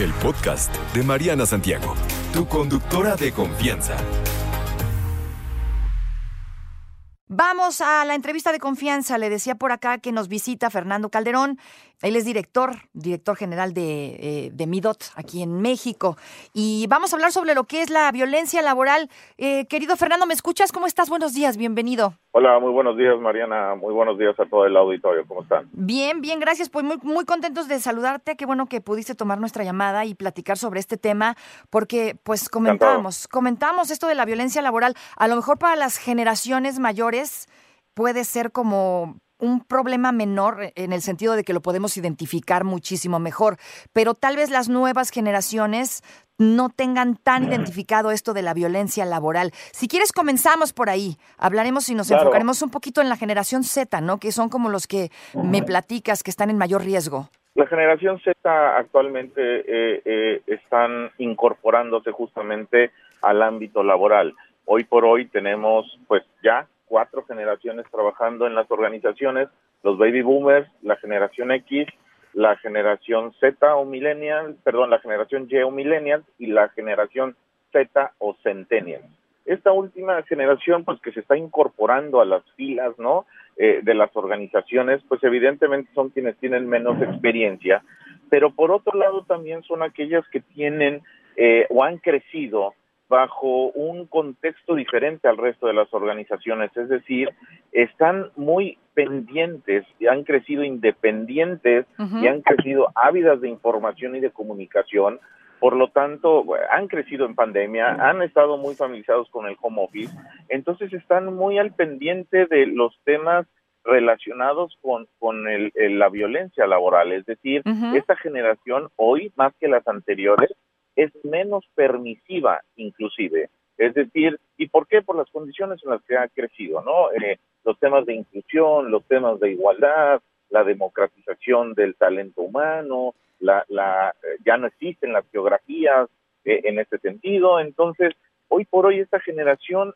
el podcast de Mariana Santiago, tu conductora de confianza. Vamos a la entrevista de confianza. Le decía por acá que nos visita Fernando Calderón. Él es director, director general de, eh, de, Midot aquí en México. Y vamos a hablar sobre lo que es la violencia laboral. Eh, querido Fernando, ¿me escuchas? ¿Cómo estás? Buenos días, bienvenido. Hola, muy buenos días, Mariana. Muy buenos días a todo el auditorio. ¿Cómo están? Bien, bien, gracias. Pues muy, muy contentos de saludarte. Qué bueno que pudiste tomar nuestra llamada y platicar sobre este tema, porque pues comentábamos, comentábamos esto de la violencia laboral. A lo mejor para las generaciones mayores puede ser como un problema menor en el sentido de que lo podemos identificar muchísimo mejor, pero tal vez las nuevas generaciones no tengan tan identificado esto de la violencia laboral. Si quieres, comenzamos por ahí. Hablaremos y nos enfocaremos un poquito en la generación Z, ¿no? Que son como los que me platicas que están en mayor riesgo. La generación Z actualmente eh, eh, están incorporándose justamente al ámbito laboral. Hoy por hoy tenemos, pues ya cuatro generaciones trabajando en las organizaciones, los baby boomers, la generación X, la generación Z o millennial, perdón, la generación Y o millennial y la generación Z o centennial. Esta última generación, pues que se está incorporando a las filas, ¿no? Eh, de las organizaciones, pues evidentemente son quienes tienen menos experiencia, pero por otro lado también son aquellas que tienen eh, o han crecido bajo un contexto diferente al resto de las organizaciones, es decir, están muy pendientes han crecido independientes y han crecido ávidas de información y de comunicación, por lo tanto, han crecido en pandemia, han estado muy familiarizados con el home office, entonces están muy al pendiente de los temas relacionados con, con el, la violencia laboral, es decir, esta generación hoy, más que las anteriores, es menos permisiva inclusive. Es decir, ¿y por qué? Por las condiciones en las que ha crecido, ¿no? Eh, los temas de inclusión, los temas de igualdad, la democratización del talento humano, la, la, eh, ya no existen las geografías eh, en este sentido. Entonces, hoy por hoy esta generación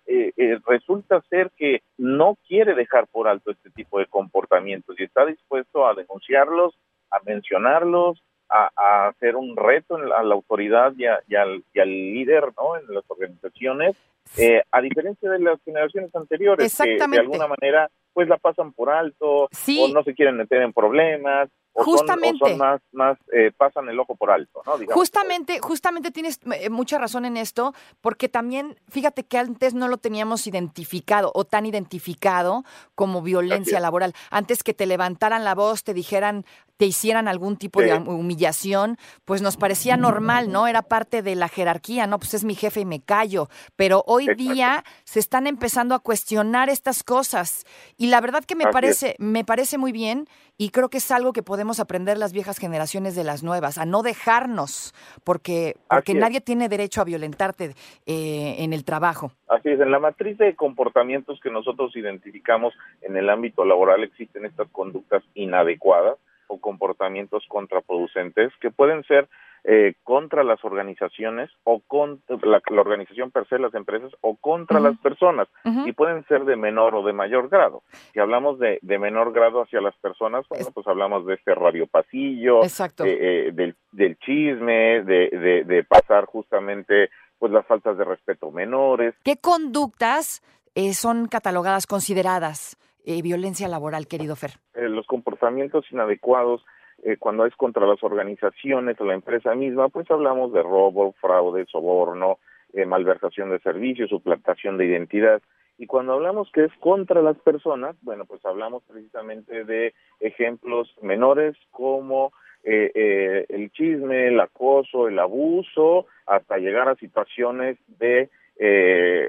resulta ser que no quiere dejar por alto este tipo de comportamientos y está dispuesto a denunciarlos, a mencionarlos, a, hacer un reto a la autoridad y, al, líder ¿no? en las organizaciones, eh, a diferencia de las generaciones anteriores, que de alguna manera pues la pasan por alto o no se quieren meter en problemas justamente. más, más eh, pasan el ojo por alto, ¿no? Justamente, justamente tienes eh, mucha razón en esto, porque también, fíjate que antes no lo teníamos identificado o tan identificado como violencia laboral. Antes que te levantaran la voz, te dijeran, te hicieran algún tipo de humillación, pues nos parecía normal, ¿no? Era parte de la jerarquía, ¿no? Pues es mi jefe y me callo. Pero hoy día se están empezando a cuestionar estas cosas. Y la verdad que me parece, me parece muy bien y creo que es algo que podemos aprender las viejas generaciones de las nuevas, a no dejarnos, porque, porque nadie tiene derecho a violentarte eh, en el trabajo. Así es, en la matriz de comportamientos que nosotros identificamos en el ámbito laboral existen estas conductas inadecuadas o comportamientos contraproducentes que pueden ser eh, contra las organizaciones o contra la, organización per se, las empresas, o contra las personas, y pueden ser de menor o de mayor grado. Si hablamos de, de menor grado hacia las personas, bueno, pues hablamos de este radio pasillo, eh, eh, del, del, chisme, de, de, de, pasar justamente pues las faltas de respeto menores. ¿Qué conductas son catalogadas, consideradas violencia laboral, querido Fer? los comportamientos inadecuados eh, cuando es contra las organizaciones o la empresa misma, pues hablamos de robo, fraude, soborno, eh, malversación de servicios, suplantación de identidad. Y cuando hablamos que es contra las personas, bueno, pues hablamos precisamente de ejemplos menores como eh, el chisme, el acoso, el abuso, hasta llegar a situaciones de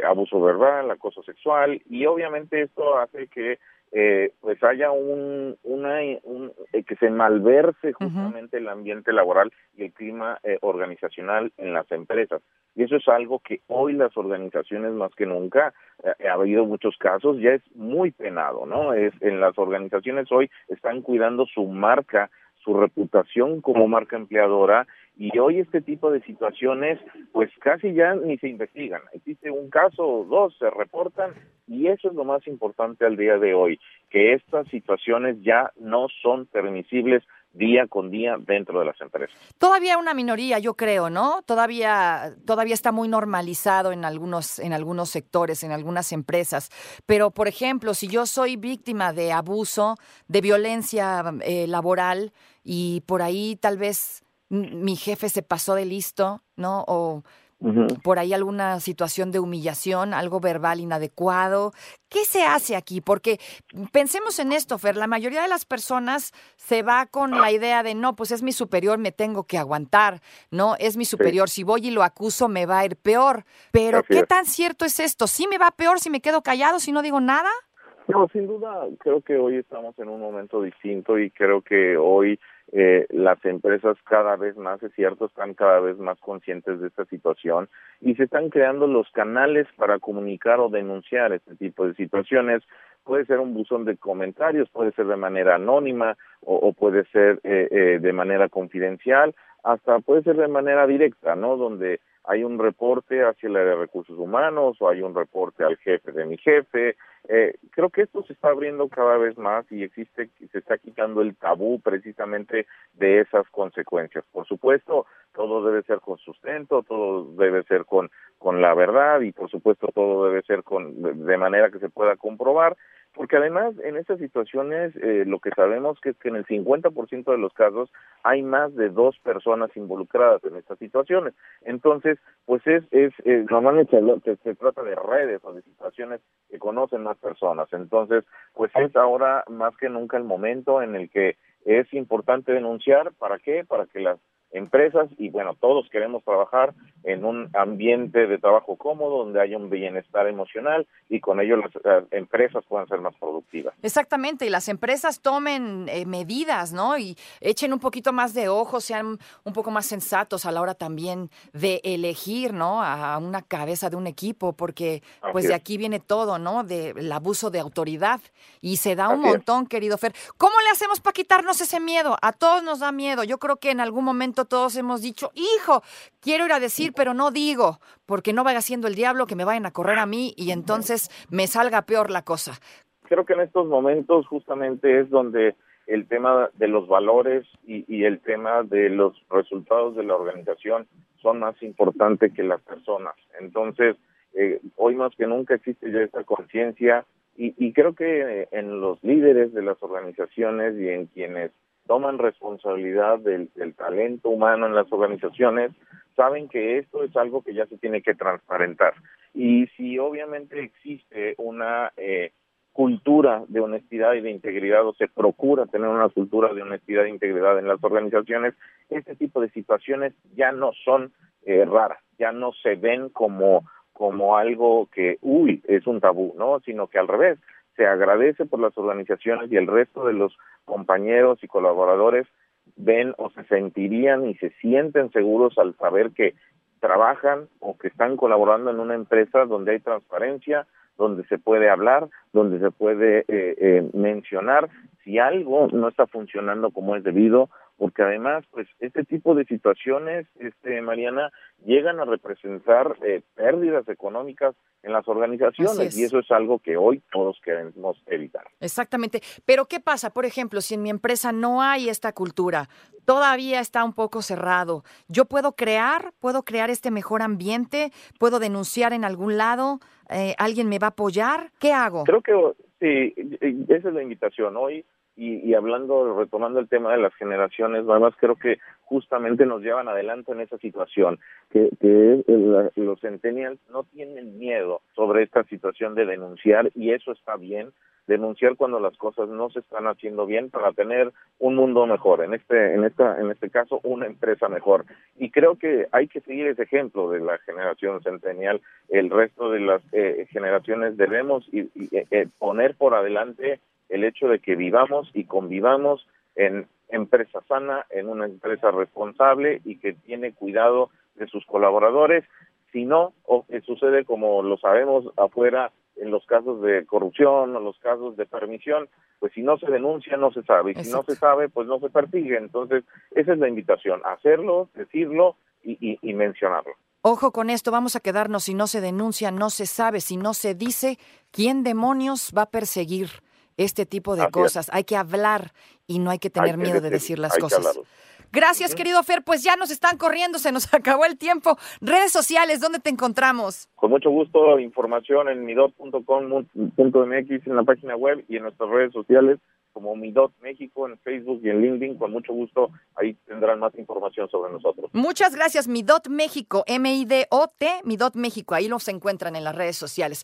abuso verbal, acoso sexual, y obviamente esto hace que eh, pues haya un, una, un, eh, que se malverse justamente el ambiente laboral y el clima eh, organizacional en las empresas. Y eso es algo que hoy las organizaciones más que nunca, ha habido muchos casos, ya es muy penado, ¿no? Es, en las organizaciones hoy están cuidando su marca, su reputación como marca empleadora y hoy este tipo de situaciones pues casi ya ni se investigan. Existe un caso o dos, se reportan y eso es lo más importante al día de hoy, que estas situaciones ya no son permisibles día con día dentro de las empresas. Todavía una minoría, yo creo, ¿no? Todavía, todavía está muy normalizado en algunos, en algunos sectores, en algunas empresas. Pero, por ejemplo, si yo soy víctima de abuso, de violencia eh, laboral, y por ahí tal vez mi jefe se pasó de listo, ¿no? O por ahí alguna situación de humillación, algo verbal inadecuado. ¿Qué se hace aquí? Porque pensemos en esto, Fer, la mayoría de las personas se va con la idea de, no, pues es mi superior, me tengo que aguantar, ¿no? Es mi superior, si voy y lo acuso me va a ir peor. Pero ¿qué tan cierto es esto? ¿Sí me va peor si me quedo callado, si no digo nada? No, sin duda, creo que hoy estamos en un momento distinto y creo que hoy eh, las empresas cada vez más, es cierto, están cada vez más conscientes de esta situación y se están creando los canales para comunicar o denunciar este tipo de situaciones. Puede ser un buzón de comentarios, puede ser de manera anónima o, puede ser eh, eh, de manera confidencial, hasta puede ser de manera directa, ¿no? Donde hay un reporte hacia el área de recursos humanos o hay un reporte al jefe de mi jefe. Eh, creo que esto se está abriendo cada vez más y existe, se está quitando el tabú precisamente de esas consecuencias. Por supuesto, todo debe ser con sustento, todo debe ser con, con la verdad y por supuesto todo debe ser con, de manera que se pueda comprobar, porque además en estas situaciones eh, lo que sabemos que es que en el 50% de los casos hay más de dos personas involucradas en estas situaciones. Entonces, pues es, es, normalmente se, se, trata de redes o de situaciones que conocen más personas. Entonces, pues es ahora más que nunca el momento en el que es importante denunciar. ¿Para qué? Para que las empresas y bueno, todos queremos trabajar en un ambiente de trabajo cómodo donde haya un bienestar emocional y con ello las, empresas puedan ser más productivas. Exactamente, y las empresas tomen eh, medidas, ¿no? Y echen un poquito más de ojo, sean un poco más sensatos a la hora también de elegir, ¿no? A una cabeza de un equipo, porque pues de aquí viene todo, ¿no? Del abuso de autoridad y se da un montón, querido Fer. ¿Cómo le hacemos para quitarnos ese miedo? A todos nos da miedo. Yo creo que en algún momento todos hemos dicho, hijo, quiero ir a decir, pero no digo, porque no vaya siendo el diablo que me vayan a correr a mí y entonces me salga peor la cosa. Creo que en estos momentos justamente es donde el tema de los valores y, el tema de los resultados de la organización son más importantes que las personas. Entonces, eh, hoy más que nunca existe ya esta conciencia y, y, creo que en los líderes de las organizaciones y en quienes toman responsabilidad del, talento humano en las organizaciones, saben que esto es algo que ya se tiene que transparentar. Y si obviamente existe una eh, cultura de honestidad y de integridad o se procura tener una cultura de honestidad e integridad en las organizaciones, este tipo de situaciones ya no son eh, raras, ya no se ven como como algo que, uy, es un tabú, ¿no? Sino que al revés, se agradece por las organizaciones y el resto de los compañeros y colaboradores ven o se sentirían y se sienten seguros al saber que trabajan o que están colaborando en una empresa donde hay transparencia, donde se puede hablar, donde se puede eh, eh, mencionar. Si algo no está funcionando como es debido porque además, pues, este tipo de situaciones, este, Mariana, llegan a representar eh, pérdidas económicas en las organizaciones y eso es algo que hoy todos queremos evitar. Exactamente. Pero ¿qué pasa, por ejemplo, si en mi empresa no hay esta cultura, todavía está un poco cerrado? ¿Yo puedo crear, puedo crear este mejor ambiente? ¿Puedo denunciar en algún lado? Eh, ¿Alguien me va a apoyar? ¿Qué hago? Creo que sí, esa es la invitación. Hoy y, hablando, retomando el tema de las generaciones nuevas, creo que justamente nos llevan adelante en esa situación, que, que los centennials no tienen miedo sobre esta situación de denunciar y eso está bien, denunciar cuando las cosas no se están haciendo bien para tener un mundo mejor, en este, en esta, en este caso una empresa mejor. Y creo que hay que seguir ese ejemplo de la generación centennial, el resto de las eh, generaciones debemos y, eh, poner por adelante el hecho de que vivamos y convivamos en empresa sana, en una empresa responsable y que tiene cuidado de sus colaboradores. Si no, o sucede como lo sabemos afuera en los casos de corrupción o los casos de permisión, pues si no se denuncia no se sabe y si no se sabe pues no se persigue. Entonces esa es la invitación, hacerlo, decirlo y, y mencionarlo. Ojo con esto, vamos a quedarnos si no se denuncia, no se sabe, si no se dice, ¿quién demonios va a perseguir? Este tipo de cosas. Hay que hablar y no hay que tener miedo de decir las cosas. Gracias, querido Fer. Pues ya nos están corriendo, se nos acabó el tiempo. Redes sociales, ¿dónde te encontramos? Con mucho gusto, información en midot.com.mx en la página web y en nuestras redes sociales como Midot México en Facebook y en LinkedIn. Con mucho gusto, ahí tendrán más información sobre nosotros. Muchas gracias, Midot México, M-I-D-O-T, Midot México. Ahí los encuentran en las redes sociales.